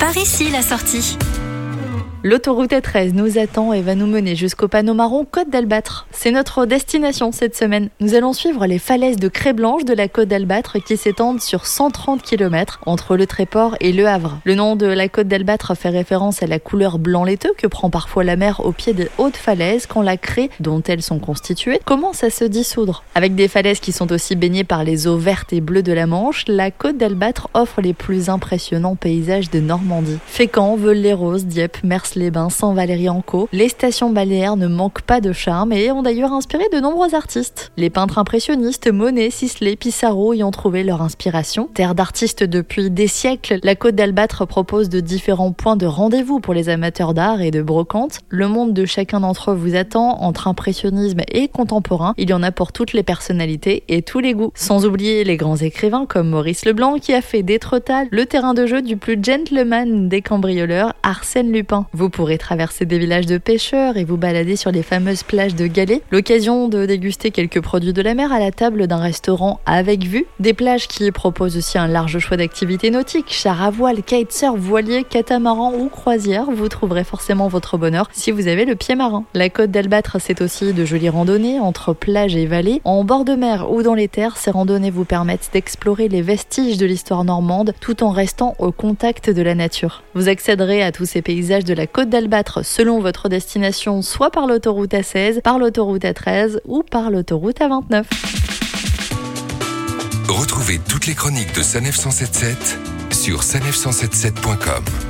Par ici la sortie. L'autoroute A13 nous attend et va nous mener jusqu'au panneau marron Côte d'Albâtre. C'est notre destination cette semaine. Nous allons suivre les falaises de craie blanche de la Côte d'Albâtre qui s'étendent sur 130 km entre le Tréport et le Havre. Le nom de la Côte d'Albâtre fait référence à la couleur blanc laiteux que prend parfois la mer au pied des hautes falaises quand la craie dont elles sont constituées commence à se dissoudre. Avec des falaises qui sont aussi baignées par les eaux vertes et bleues de la Manche, la Côte d'Albâtre offre les plus impressionnants paysages de Normandie. Fécamp, Veul-les-Roses, Dieppe, Mers les Bains, sans Valérie Anco, les stations balnéaires ne manquent pas de charme et ont d'ailleurs inspiré de nombreux artistes. Les peintres impressionnistes Monet, Sisley, Pissarro y ont trouvé leur inspiration. Terre d'artistes depuis des siècles, la Côte d'Albâtre propose de différents points de rendez-vous pour les amateurs d'art et de brocante. Le monde de chacun d'entre eux vous attend entre impressionnisme et contemporain. Il y en a pour toutes les personnalités et tous les goûts. Sans oublier les grands écrivains comme Maurice Leblanc qui a fait d'Étretat le terrain de jeu du plus gentleman des cambrioleurs, Arsène Lupin. Vous pourrez traverser des villages de pêcheurs et vous balader sur les fameuses plages de Galets. L'occasion de déguster quelques produits de la mer à la table d'un restaurant avec vue. Des plages qui proposent aussi un large choix d'activités nautiques, char à voile, kitesurf, voilier, catamaran ou croisière. Vous trouverez forcément votre bonheur si vous avez le pied marin. La côte d'Albâtre, c'est aussi de jolies randonnées entre plages et vallées. En bord de mer ou dans les terres, ces randonnées vous permettent d'explorer les vestiges de l'histoire normande tout en restant au contact de la nature. Vous accéderez à tous ces paysages de la côte d'Albâtre selon votre destination, soit par l'autoroute A16, par l'autoroute A13 ou par l'autoroute A29. Retrouvez toutes les chroniques de Sanef 177 sur sanef177.com.